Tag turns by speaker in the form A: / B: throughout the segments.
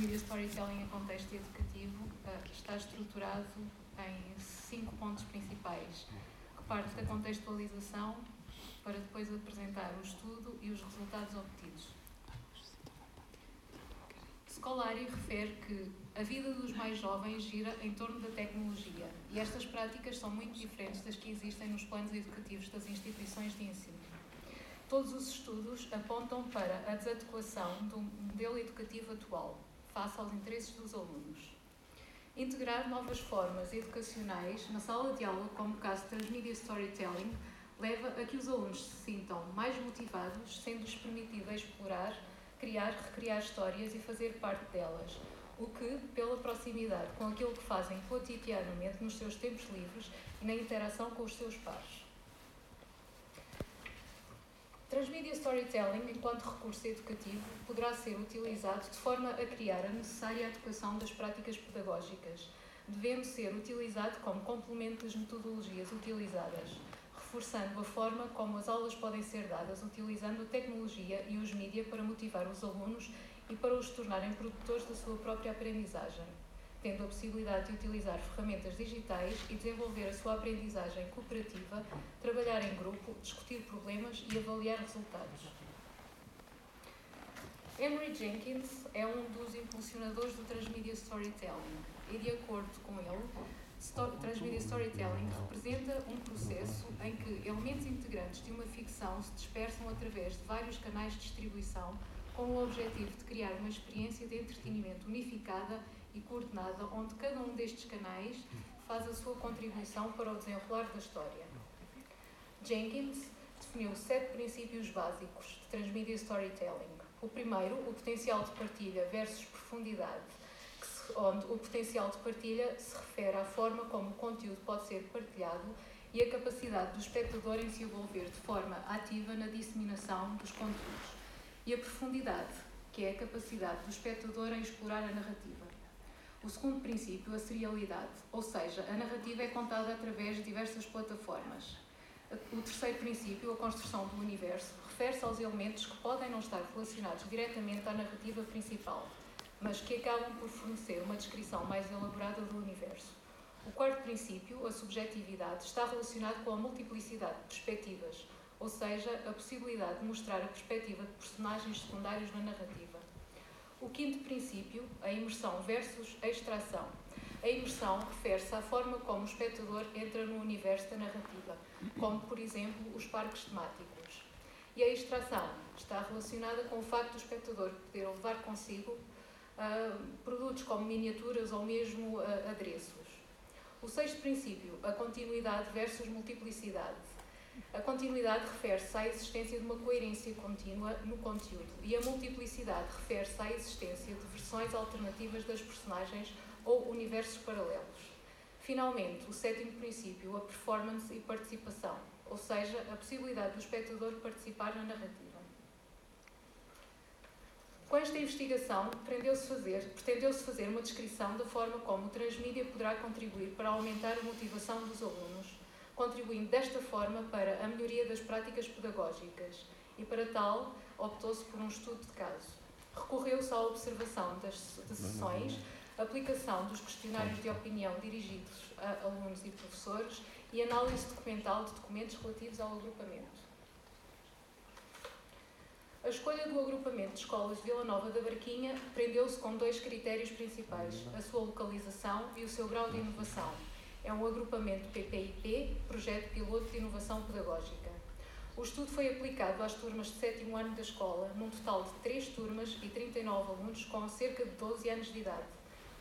A: Media Storytelling em contexto educativo uh, está estruturado em cinco pontos principais, que parte da contextualização para depois apresentar o estudo e os resultados obtidos. Scolari refere que a vida dos mais jovens gira em torno da tecnologia e estas práticas são muito diferentes das que existem nos planos educativos das instituições de ensino. Todos os estudos apontam para a desadequação do modelo educativo atual, face aos interesses dos alunos. Integrar novas formas educacionais na sala de aula, como o caso de Transmedia Storytelling, leva a que os alunos se sintam mais motivados, sendo-lhes permitido explorar, criar, recriar histórias e fazer parte delas, o que, pela proximidade com aquilo que fazem cotidianamente nos seus tempos livres e na interação com os seus pares. Transmedia Storytelling, enquanto recurso educativo, poderá ser utilizado de forma a criar a necessária adequação das práticas pedagógicas, devendo ser utilizado como complemento das metodologias utilizadas, reforçando a forma como as aulas podem ser dadas utilizando a tecnologia e os mídias para motivar os alunos e para os tornarem produtores da sua própria aprendizagem tendo a possibilidade de utilizar ferramentas digitais e desenvolver a sua aprendizagem cooperativa, trabalhar em grupo, discutir problemas e avaliar resultados. Emory Jenkins é um dos impulsionadores do Transmedia Storytelling e, de acordo com ele, Transmedia Storytelling representa um processo em que elementos integrantes de uma ficção se dispersam através de vários canais de distribuição com o objetivo de criar uma experiência de entretenimento unificada e coordenada, onde cada um destes canais faz a sua contribuição para o desenrolar da história. Jenkins definiu sete princípios básicos de transmedia storytelling. O primeiro, o potencial de partilha versus profundidade, se, onde o potencial de partilha se refere à forma como o conteúdo pode ser partilhado e a capacidade do espectador em se envolver de forma ativa na disseminação dos conteúdos. E a profundidade, que é a capacidade do espectador em explorar a narrativa. O segundo princípio, a serialidade, ou seja, a narrativa é contada através de diversas plataformas. O terceiro princípio, a construção do universo, refere-se aos elementos que podem não estar relacionados diretamente à narrativa principal, mas que acabam por fornecer uma descrição mais elaborada do universo. O quarto princípio, a subjetividade, está relacionado com a multiplicidade de perspectivas, ou seja, a possibilidade de mostrar a perspectiva de personagens secundários na narrativa. O quinto princípio, a imersão versus a extração. A imersão refere-se à forma como o espectador entra no universo da narrativa, como, por exemplo, os parques temáticos. E a extração está relacionada com o facto do espectador poder levar consigo uh, produtos como miniaturas ou mesmo uh, adereços. O sexto princípio, a continuidade versus multiplicidade. A continuidade refere-se à existência de uma coerência contínua no conteúdo e a multiplicidade refere-se à existência de versões alternativas das personagens ou universos paralelos. Finalmente, o sétimo princípio, a performance e participação, ou seja, a possibilidade do espectador participar na narrativa. Com esta investigação, pretendeu-se fazer, pretendeu fazer uma descrição da forma como o transmídia poderá contribuir para aumentar a motivação dos alunos contribuindo desta forma para a melhoria das práticas pedagógicas e, para tal, optou-se por um estudo de caso. Recorreu-se à observação das de sessões, aplicação dos questionários de opinião dirigidos a alunos e professores e análise documental de documentos relativos ao agrupamento. A escolha do agrupamento de escolas de Vila Nova da Barquinha prendeu-se com dois critérios principais: a sua localização e o seu grau de inovação é um agrupamento PPIP, Projeto Piloto de Inovação Pedagógica. O estudo foi aplicado às turmas de sétimo ano da escola, num total de 3 turmas e 39 alunos com cerca de 12 anos de idade,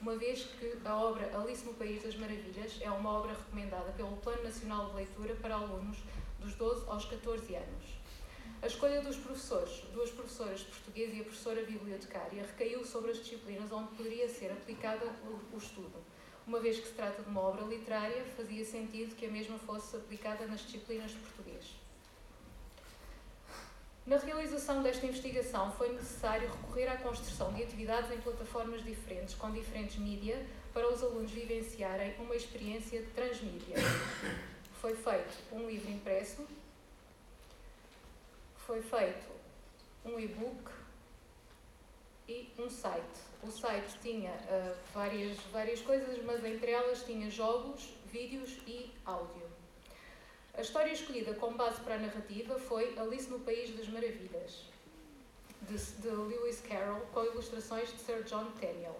A: uma vez que a obra Alice no País das Maravilhas é uma obra recomendada pelo Plano Nacional de Leitura para alunos dos 12 aos 14 anos. A escolha dos professores, duas professoras de português e a professora bibliotecária, recaiu sobre as disciplinas onde poderia ser aplicada o, o estudo uma vez que se trata de uma obra literária, fazia sentido que a mesma fosse aplicada nas disciplinas de português. Na realização desta investigação, foi necessário recorrer à construção de atividades em plataformas diferentes, com diferentes mídia, para os alunos vivenciarem uma experiência de transmídia. Foi feito um livro impresso, foi feito um e-book e um site. O site tinha uh, várias, várias coisas, mas entre elas tinha jogos, vídeos e áudio. A história escolhida como base para a narrativa foi Alice no País das Maravilhas, de, de Lewis Carroll, com ilustrações de Sir John Tenniel,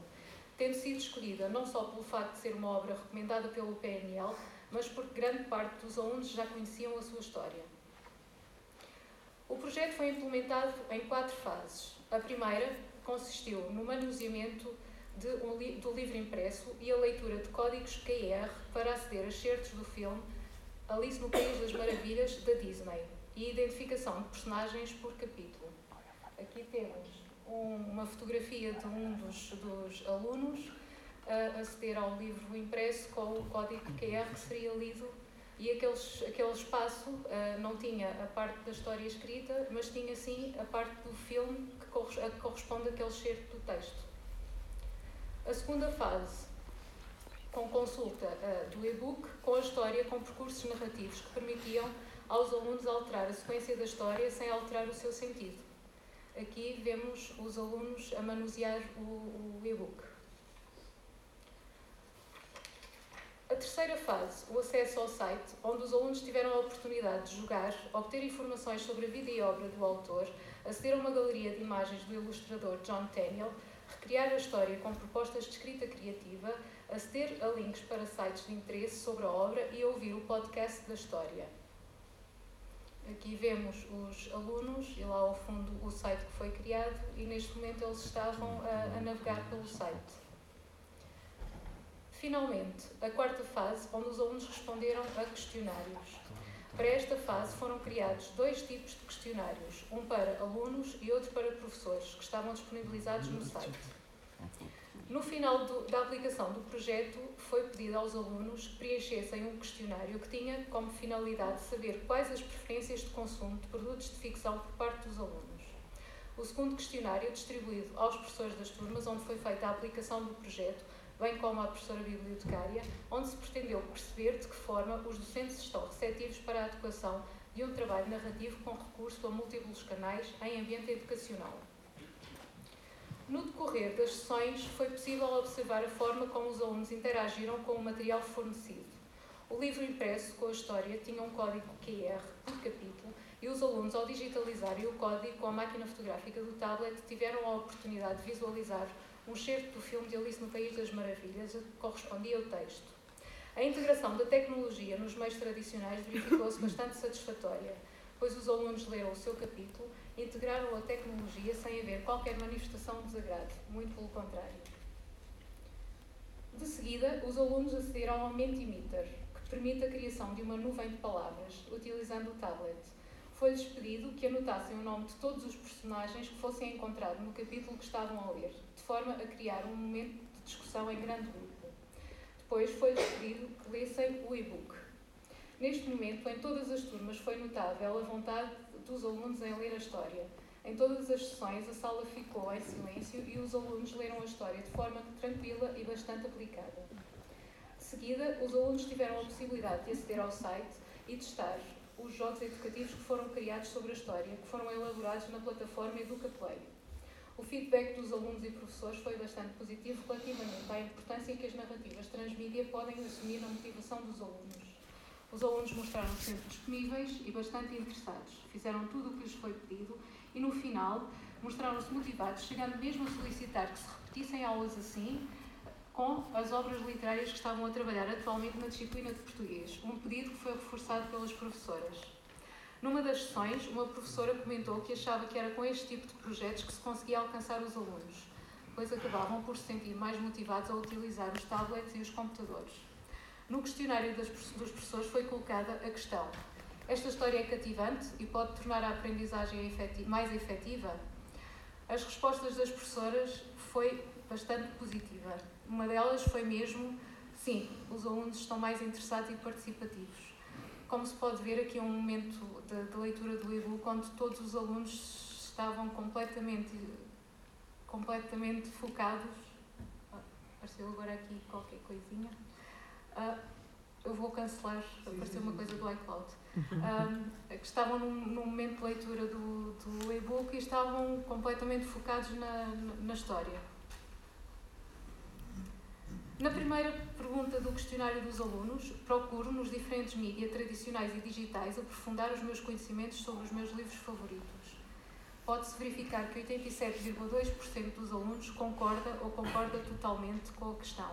A: tendo sido escolhida não só pelo facto de ser uma obra recomendada pelo PNL, mas porque grande parte dos alunos já conheciam a sua história. O projeto foi implementado em quatro fases. A primeira consistiu no manuseamento de um li do livro impresso e a leitura de códigos QR para aceder a certos do filme Alice no País das Maravilhas da Disney e identificação de personagens por capítulo. Aqui temos um, uma fotografia de um dos, dos alunos a aceder ao livro impresso com o código QR que seria lido e aqueles, aquele espaço uh, não tinha a parte da história escrita, mas tinha sim a parte do filme que, corres que corresponde àquele certo do texto. A segunda fase, com consulta uh, do e-book, com a história com percursos narrativos que permitiam aos alunos alterar a sequência da história sem alterar o seu sentido. Aqui vemos os alunos a manusear o, o e-book. A terceira fase, o acesso ao site, onde os alunos tiveram a oportunidade de jogar, obter informações sobre a vida e obra do autor, aceder a uma galeria de imagens do ilustrador John Tenniel, recriar a história com propostas de escrita criativa, aceder a links para sites de interesse sobre a obra e ouvir o podcast da história. Aqui vemos os alunos e lá ao fundo o site que foi criado e neste momento eles estavam a, a navegar pelo site. Finalmente, a quarta fase, onde os alunos responderam a questionários. Para esta fase foram criados dois tipos de questionários, um para alunos e outro para professores, que estavam disponibilizados no site. No final do, da aplicação do projeto, foi pedido aos alunos que preenchessem um questionário que tinha como finalidade saber quais as preferências de consumo de produtos de ficção por parte dos alunos. O segundo questionário, distribuído aos professores das turmas onde foi feita a aplicação do projeto, bem como à professora bibliotecária, onde se pretendeu perceber de que forma os docentes estão receptivos para a adequação de um trabalho narrativo com recurso a múltiplos canais em ambiente educacional. No decorrer das sessões, foi possível observar a forma como os alunos interagiram com o material fornecido. O livro impresso com a história tinha um código QR por capítulo e os alunos, ao digitalizarem o código com a máquina fotográfica do tablet, tiveram a oportunidade de visualizar um certo do filme de Alice no País das Maravilhas, correspondia ao texto. A integração da tecnologia nos meios tradicionais verificou-se bastante satisfatória, pois os alunos leram o seu capítulo e integraram a tecnologia sem haver qualquer manifestação de desagrado, muito pelo contrário. De seguida, os alunos acederam ao Mentimeter, que permite a criação de uma nuvem de palavras, utilizando o tablet. Foi-lhes pedido que anotassem o nome de todos os personagens que fossem encontrados no capítulo que estavam a ler forma a criar um momento de discussão em grande grupo. Depois foi pedido que lessem o e-book. Neste momento, em todas as turmas, foi notável a vontade dos alunos em ler a história. Em todas as sessões, a sala ficou em silêncio e os alunos leram a história de forma tranquila e bastante aplicada. De seguida, os alunos tiveram a possibilidade de aceder ao site e testar os jogos educativos que foram criados sobre a história, que foram elaborados na plataforma EducaPlay. O feedback dos alunos e professores foi bastante positivo relativamente à importância que as narrativas transmídia podem assumir na motivação dos alunos. Os alunos mostraram-se sempre disponíveis e bastante interessados. Fizeram tudo o que lhes foi pedido e, no final, mostraram-se motivados, chegando mesmo a solicitar que se repetissem aulas assim com as obras literárias que estavam a trabalhar atualmente na disciplina de português, um pedido que foi reforçado pelas professoras. Numa das sessões, uma professora comentou que achava que era com este tipo de projetos que se conseguia alcançar os alunos, pois acabavam por se sentir mais motivados a utilizar os tablets e os computadores. No questionário das, dos professores foi colocada a questão: esta história é cativante e pode tornar a aprendizagem mais efetiva? As respostas das professoras foi bastante positiva. Uma delas foi mesmo: sim, os alunos estão mais interessados e participativos. Como se pode ver, aqui é um momento de, de leitura do e-book onde todos os alunos estavam completamente, completamente focados. Ah, apareceu agora aqui qualquer coisinha. Uh, eu vou cancelar, apareceu uma coisa do iCloud. Um, que estavam num, num, momento de leitura do, do e-book e estavam completamente focados na, na história. Na primeira pergunta do questionário dos alunos, procuro nos diferentes mídias tradicionais e digitais aprofundar os meus conhecimentos sobre os meus livros favoritos. Pode-se verificar que 87,2% dos alunos concorda ou concorda totalmente com a questão.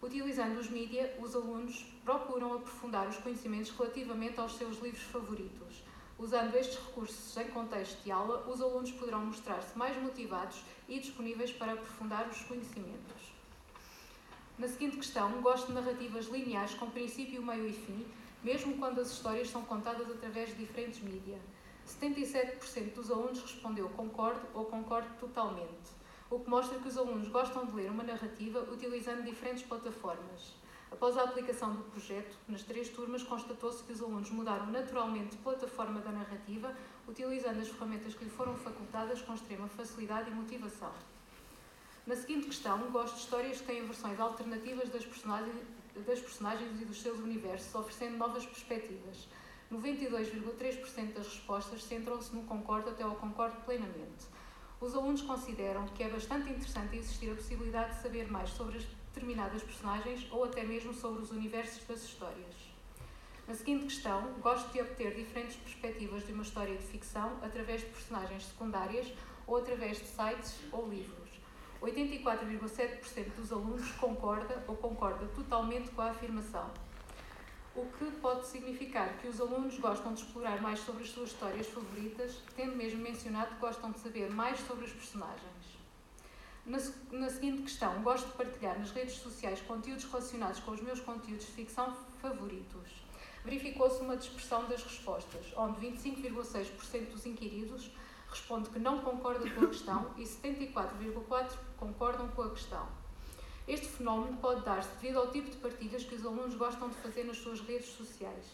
A: Utilizando os mídias, os alunos procuram aprofundar os conhecimentos relativamente aos seus livros favoritos. Usando estes recursos em contexto de aula, os alunos poderão mostrar-se mais motivados e disponíveis para aprofundar os conhecimentos. Na seguinte questão, gosto de narrativas lineares com princípio, meio e fim, mesmo quando as histórias são contadas através de diferentes mídias. 77% dos alunos respondeu concordo ou concordo totalmente o que mostra que os alunos gostam de ler uma narrativa utilizando diferentes plataformas. Após a aplicação do projeto, nas três turmas, constatou-se que os alunos mudaram naturalmente de plataforma da narrativa, utilizando as ferramentas que lhe foram facultadas com extrema facilidade e motivação. Na seguinte questão, gosto de histórias que têm versões alternativas das personagens, das personagens e dos seus universos, oferecendo novas perspectivas. 92,3% das respostas centram-se no concordo até ao concordo plenamente. Os alunos consideram que é bastante interessante existir a possibilidade de saber mais sobre as determinadas personagens ou até mesmo sobre os universos das histórias. Na seguinte questão, gosto de obter diferentes perspectivas de uma história de ficção através de personagens secundárias ou através de sites ou livros. 84,7% dos alunos concorda ou concorda totalmente com a afirmação o que pode significar que os alunos gostam de explorar mais sobre as suas histórias favoritas, tendo mesmo mencionado que gostam de saber mais sobre os personagens. Na, na seguinte questão, gosto de partilhar nas redes sociais conteúdos relacionados com os meus conteúdos de ficção favoritos. Verificou-se uma dispersão das respostas, onde 25,6% dos inquiridos responde que não concorda com a questão e 74,4% concordam com a questão. Este fenómeno pode dar-se devido ao tipo de partilhas que os alunos gostam de fazer nas suas redes sociais.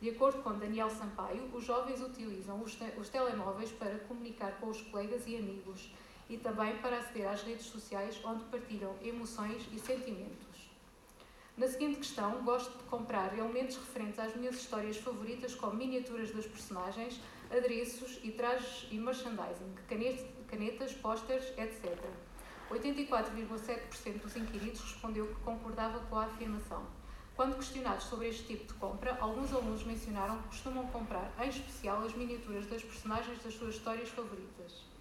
A: De acordo com Daniel Sampaio, os jovens utilizam os, te os telemóveis para comunicar com os colegas e amigos e também para aceder às redes sociais onde partilham emoções e sentimentos. Na seguinte questão, gosto de comprar elementos referentes às minhas histórias favoritas, como miniaturas das personagens, adereços e trajes e merchandising, canetas, pósteres, etc. 84,7% dos inquiridos respondeu que concordava com a afirmação. Quando questionados sobre este tipo de compra, alguns alunos mencionaram que costumam comprar, em especial, as miniaturas das personagens das suas histórias favoritas.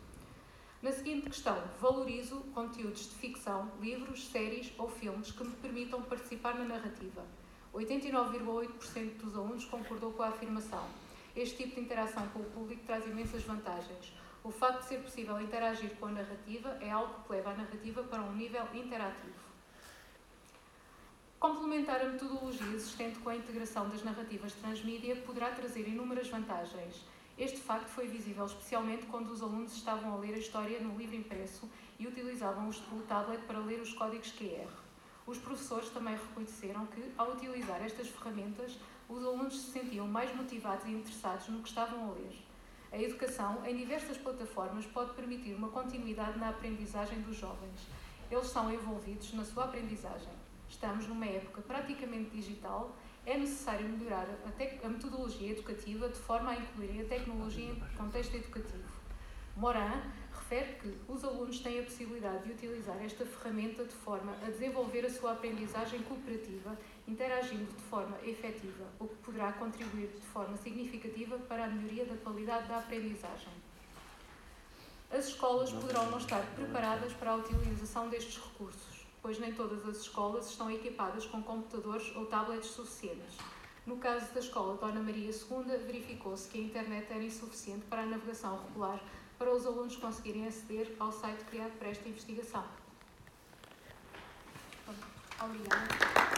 A: Na seguinte questão, valorizo conteúdos de ficção, livros, séries ou filmes que me permitam participar na narrativa. 89,8% dos alunos concordou com a afirmação. Este tipo de interação com o público traz imensas vantagens. O facto de ser possível interagir com a narrativa é algo que leva a narrativa para um nível interativo. Complementar a metodologia existente com a integração das narrativas transmídia poderá trazer inúmeras vantagens. Este facto foi visível especialmente quando os alunos estavam a ler a história no livro impresso e utilizavam o tablet para ler os códigos QR. Os professores também reconheceram que, ao utilizar estas ferramentas, os alunos se sentiam mais motivados e interessados no que estavam a ler. A educação, em diversas plataformas, pode permitir uma continuidade na aprendizagem dos jovens. Eles são envolvidos na sua aprendizagem. Estamos numa época praticamente digital, é necessário melhorar a, a metodologia educativa de forma a incluir a tecnologia em contexto educativo. Moran refere que os alunos têm a possibilidade de utilizar esta ferramenta de forma a desenvolver a sua aprendizagem cooperativa interagindo de forma efetiva, o que poderá contribuir de forma significativa para a melhoria da qualidade da aprendizagem. As escolas poderão não estar preparadas para a utilização destes recursos, pois nem todas as escolas estão equipadas com computadores ou tablets suficientes. No caso da escola Dona Maria II, verificou-se que a internet era insuficiente para a navegação regular para os alunos conseguirem aceder ao site criado para esta investigação. Obrigada.